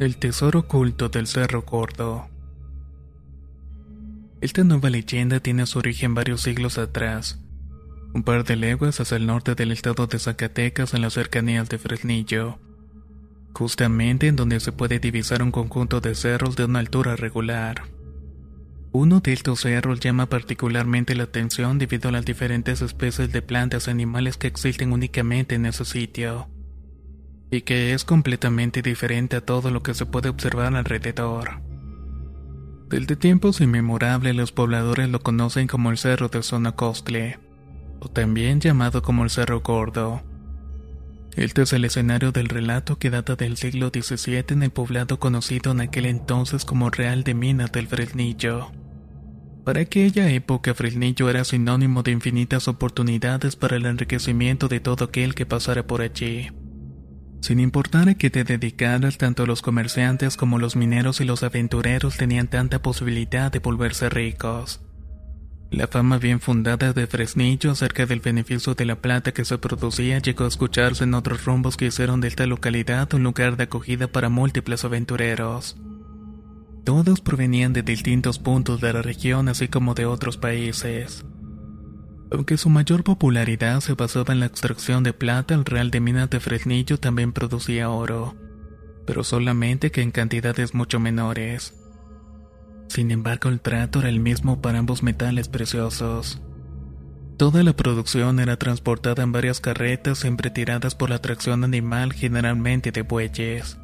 El tesoro oculto del Cerro Gordo. Esta nueva leyenda tiene su origen varios siglos atrás, un par de leguas hacia el norte del estado de Zacatecas en las cercanías de Fresnillo, justamente en donde se puede divisar un conjunto de cerros de una altura regular. Uno de estos cerros llama particularmente la atención debido a las diferentes especies de plantas y animales que existen únicamente en ese sitio y que es completamente diferente a todo lo que se puede observar alrededor. Desde tiempos inmemorables los pobladores lo conocen como el Cerro de Sonacostle, o también llamado como el Cerro Gordo. Este es el escenario del relato que data del siglo XVII en el poblado conocido en aquel entonces como Real de Minas del Fresnillo. Para aquella época Fresnillo era sinónimo de infinitas oportunidades para el enriquecimiento de todo aquel que pasara por allí. Sin importar a qué te dedicaras, tanto los comerciantes como los mineros y los aventureros tenían tanta posibilidad de volverse ricos. La fama bien fundada de Fresnillo acerca del beneficio de la plata que se producía llegó a escucharse en otros rumbos que hicieron de esta localidad un lugar de acogida para múltiples aventureros. Todos provenían de distintos puntos de la región así como de otros países. Aunque su mayor popularidad se basaba en la extracción de plata, el Real de Minas de Fresnillo también producía oro, pero solamente que en cantidades mucho menores. Sin embargo, el trato era el mismo para ambos metales preciosos. Toda la producción era transportada en varias carretas siempre tiradas por la tracción animal, generalmente de bueyes.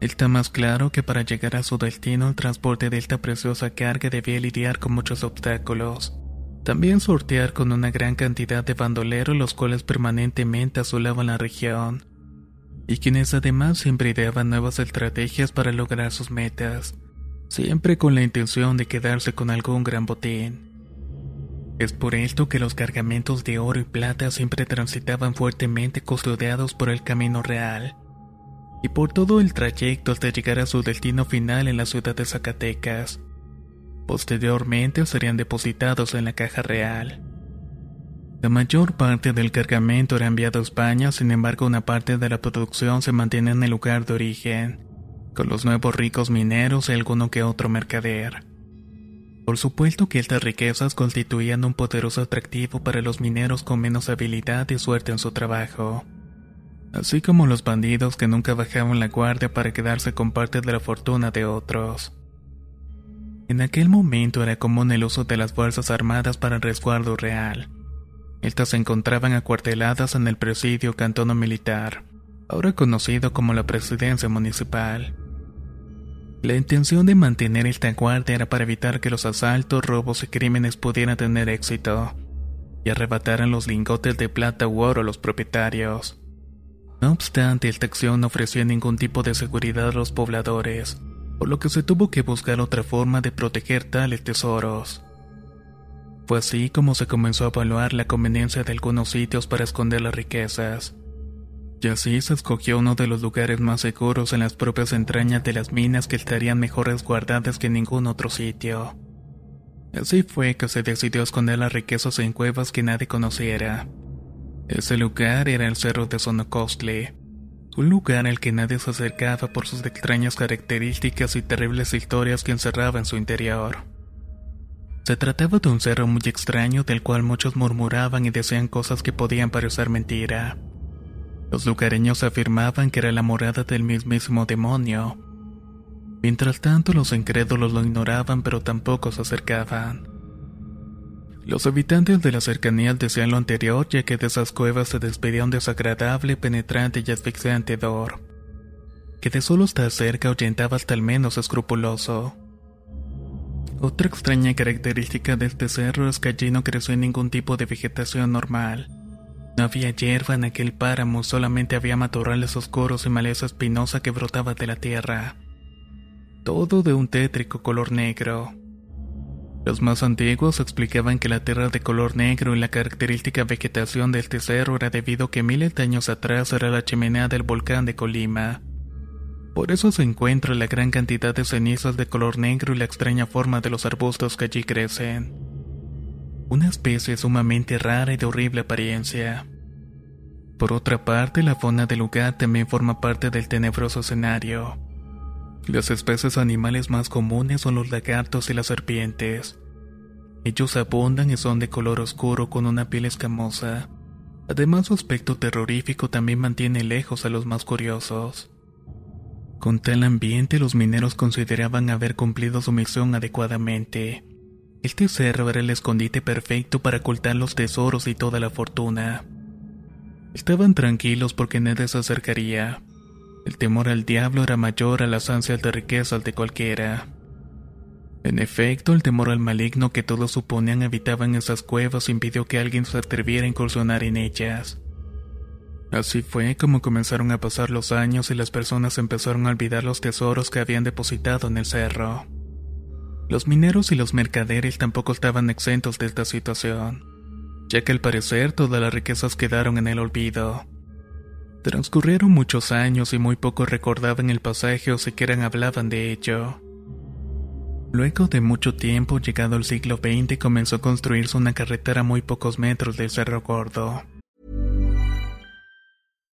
Está más claro que para llegar a su destino el transporte de esta preciosa carga debía lidiar con muchos obstáculos también sortear con una gran cantidad de bandoleros los cuales permanentemente asolaban la región, y quienes además siempre ideaban nuevas estrategias para lograr sus metas, siempre con la intención de quedarse con algún gran botín. Es por esto que los cargamentos de oro y plata siempre transitaban fuertemente custodiados por el camino real, y por todo el trayecto hasta llegar a su destino final en la ciudad de Zacatecas. Posteriormente serían depositados en la caja real. La mayor parte del cargamento era enviado a España, sin embargo una parte de la producción se mantiene en el lugar de origen, con los nuevos ricos mineros y alguno que otro mercader. Por supuesto que estas riquezas constituían un poderoso atractivo para los mineros con menos habilidad y suerte en su trabajo, así como los bandidos que nunca bajaban la guardia para quedarse con parte de la fortuna de otros. En aquel momento era común el uso de las Fuerzas Armadas para el resguardo real. Estas se encontraban acuarteladas en el presidio cantono militar, ahora conocido como la presidencia municipal. La intención de mantener esta guardia era para evitar que los asaltos, robos y crímenes pudieran tener éxito y arrebataran los lingotes de plata u oro a los propietarios. No obstante, esta acción no ofrecía ningún tipo de seguridad a los pobladores, por lo que se tuvo que buscar otra forma de proteger tales tesoros. Fue así como se comenzó a evaluar la conveniencia de algunos sitios para esconder las riquezas. Y así se escogió uno de los lugares más seguros en las propias entrañas de las minas que estarían mejor resguardadas que ningún otro sitio. Así fue que se decidió esconder las riquezas en cuevas que nadie conociera. Ese lugar era el cerro de Sonocostle, un lugar al que nadie se acercaba por sus extrañas características y terribles historias que encerraba en su interior. Se trataba de un cerro muy extraño del cual muchos murmuraban y decían cosas que podían parecer mentira. Los lugareños afirmaban que era la morada del mismísimo demonio. Mientras tanto, los incrédulos lo ignoraban pero tampoco se acercaban. Los habitantes de la cercanía decían lo anterior ya que de esas cuevas se despedía un desagradable, penetrante y asfixiante hedor, que de solo estar cerca ahuyentaba hasta el menos escrupuloso. Otra extraña característica de este cerro es que allí no creció ningún tipo de vegetación normal. No había hierba en aquel páramo, solamente había matorrales oscuros y maleza espinosa que brotaba de la tierra. Todo de un tétrico color negro. Los más antiguos explicaban que la tierra de color negro y la característica vegetación de este era debido a que miles de años atrás era la chimenea del volcán de Colima. Por eso se encuentra la gran cantidad de cenizas de color negro y la extraña forma de los arbustos que allí crecen una especie sumamente rara y de horrible apariencia. Por otra parte, la fauna del lugar también forma parte del tenebroso escenario. Las especies animales más comunes son los lagartos y las serpientes. Ellos abundan y son de color oscuro con una piel escamosa. Además, su aspecto terrorífico también mantiene lejos a los más curiosos. Con tal ambiente, los mineros consideraban haber cumplido su misión adecuadamente. Este cerro era el escondite perfecto para ocultar los tesoros y toda la fortuna. Estaban tranquilos porque nadie se acercaría. El temor al diablo era mayor a las ansias de riquezas de cualquiera. En efecto, el temor al maligno que todos suponían habitaba en esas cuevas impidió que alguien se atreviera a incursionar en ellas. Así fue como comenzaron a pasar los años y las personas empezaron a olvidar los tesoros que habían depositado en el cerro. Los mineros y los mercaderes tampoco estaban exentos de esta situación, ya que al parecer todas las riquezas quedaron en el olvido. Transcurrieron muchos años y muy pocos recordaban el pasaje o siquiera hablaban de ello. Luego de mucho tiempo, llegado el siglo XX, comenzó a construirse una carretera a muy pocos metros del Cerro Gordo.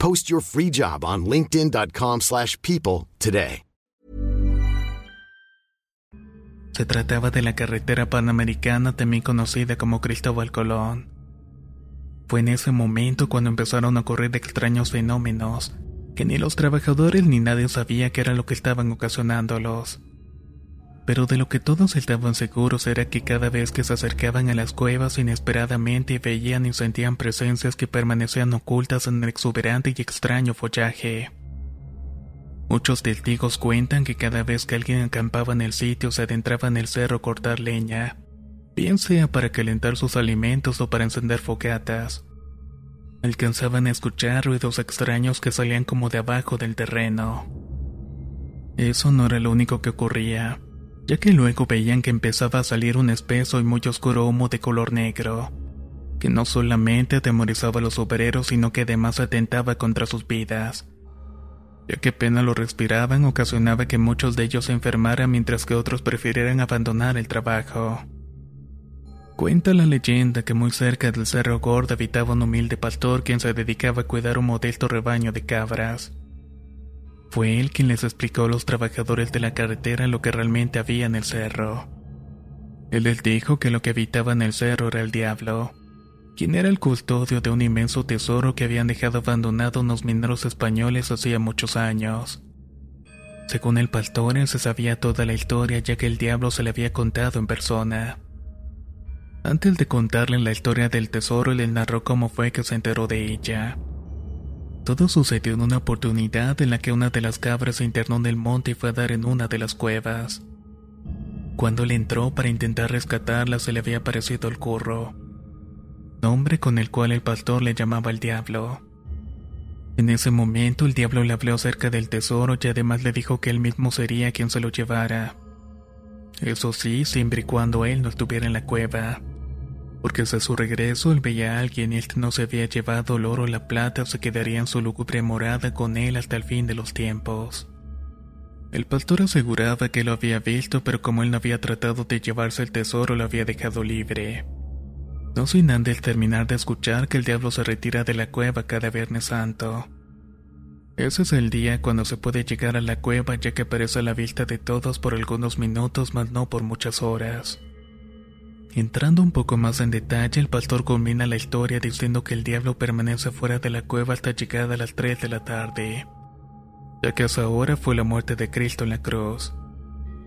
Post your free job on linkedin.com slash people today. Se trataba de la carretera panamericana también conocida como Cristóbal Colón. Fue en ese momento cuando empezaron a ocurrir extraños fenómenos que ni los trabajadores ni nadie sabía qué era lo que estaban ocasionándolos. Pero de lo que todos estaban seguros era que cada vez que se acercaban a las cuevas inesperadamente veían y sentían presencias que permanecían ocultas en el exuberante y extraño follaje. Muchos testigos cuentan que cada vez que alguien acampaba en el sitio se adentraba en el cerro a cortar leña, bien sea para calentar sus alimentos o para encender fogatas. Alcanzaban a escuchar ruidos extraños que salían como de abajo del terreno. Eso no era lo único que ocurría, ya que luego veían que empezaba a salir un espeso y muy oscuro humo de color negro, que no solamente atemorizaba a los obreros, sino que además atentaba contra sus vidas ya que pena lo respiraban ocasionaba que muchos de ellos se enfermaran mientras que otros prefirieran abandonar el trabajo. Cuenta la leyenda que muy cerca del Cerro Gordo habitaba un humilde pastor quien se dedicaba a cuidar un modesto rebaño de cabras. Fue él quien les explicó a los trabajadores de la carretera lo que realmente había en el cerro. Él les dijo que lo que habitaba en el cerro era el diablo, quien era el custodio de un inmenso tesoro que habían dejado abandonado unos mineros españoles hacía muchos años. Según el pastor, él se sabía toda la historia ya que el diablo se le había contado en persona. Antes de contarle la historia del tesoro, le narró cómo fue que se enteró de ella. Todo sucedió en una oportunidad en la que una de las cabras se internó en el monte y fue a dar en una de las cuevas. Cuando le entró para intentar rescatarla se le había aparecido el curro nombre con el cual el pastor le llamaba el diablo. En ese momento el diablo le habló acerca del tesoro y además le dijo que él mismo sería quien se lo llevara. Eso sí, siempre y cuando él no estuviera en la cueva. Porque hasta su regreso él veía a alguien y él no se había llevado el oro o la plata se quedaría en su lúgubre morada con él hasta el fin de los tiempos. El pastor aseguraba que lo había visto, pero como él no había tratado de llevarse el tesoro, lo había dejado libre. No sin antes terminar de escuchar que el diablo se retira de la cueva cada Viernes Santo. Ese es el día cuando se puede llegar a la cueva ya que aparece a la vista de todos por algunos minutos, mas no por muchas horas. Entrando un poco más en detalle, el pastor culmina la historia diciendo que el diablo permanece fuera de la cueva hasta llegada a las 3 de la tarde, ya que a esa hora fue la muerte de Cristo en la cruz,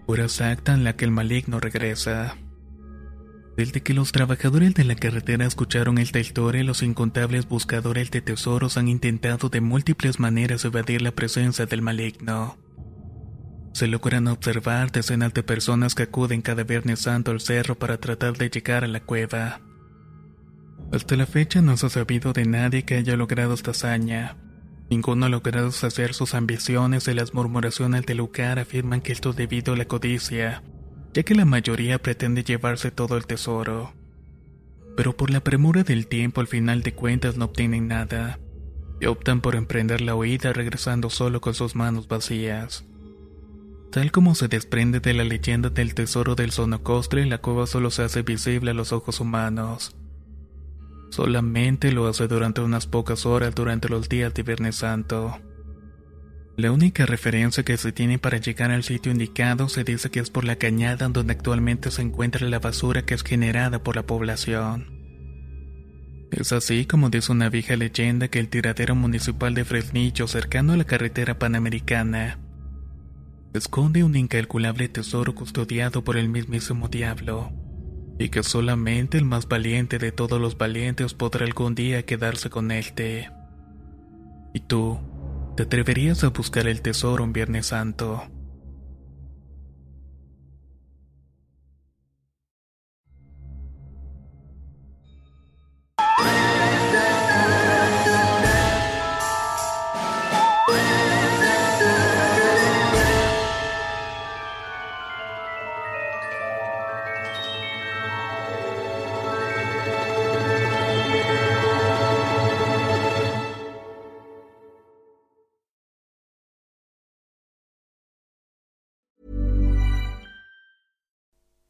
hora exacta en la que el maligno regresa. Desde que los trabajadores de la carretera escucharon esta historia, los incontables buscadores de tesoros han intentado de múltiples maneras evadir la presencia del maligno. Se logran observar decenas de personas que acuden cada Viernes Santo al cerro para tratar de llegar a la cueva. Hasta la fecha no se ha sabido de nadie que haya logrado esta hazaña. Ninguno ha logrado saciar sus ambiciones y las murmuraciones del lugar afirman que esto es debido a la codicia ya que la mayoría pretende llevarse todo el tesoro. Pero por la premura del tiempo al final de cuentas no obtienen nada, y optan por emprender la huida regresando solo con sus manos vacías. Tal como se desprende de la leyenda del tesoro del sonocostre, la cueva solo se hace visible a los ojos humanos. Solamente lo hace durante unas pocas horas durante los días de Viernes Santo. La única referencia que se tiene para llegar al sitio indicado se dice que es por la cañada donde actualmente se encuentra la basura que es generada por la población. Es así como dice una vieja leyenda que el tiradero municipal de Fresnillo, cercano a la carretera panamericana, esconde un incalculable tesoro custodiado por el mismísimo diablo, y que solamente el más valiente de todos los valientes podrá algún día quedarse con él. ¿Y tú? ¿Te atreverías a buscar el tesoro un Viernes Santo?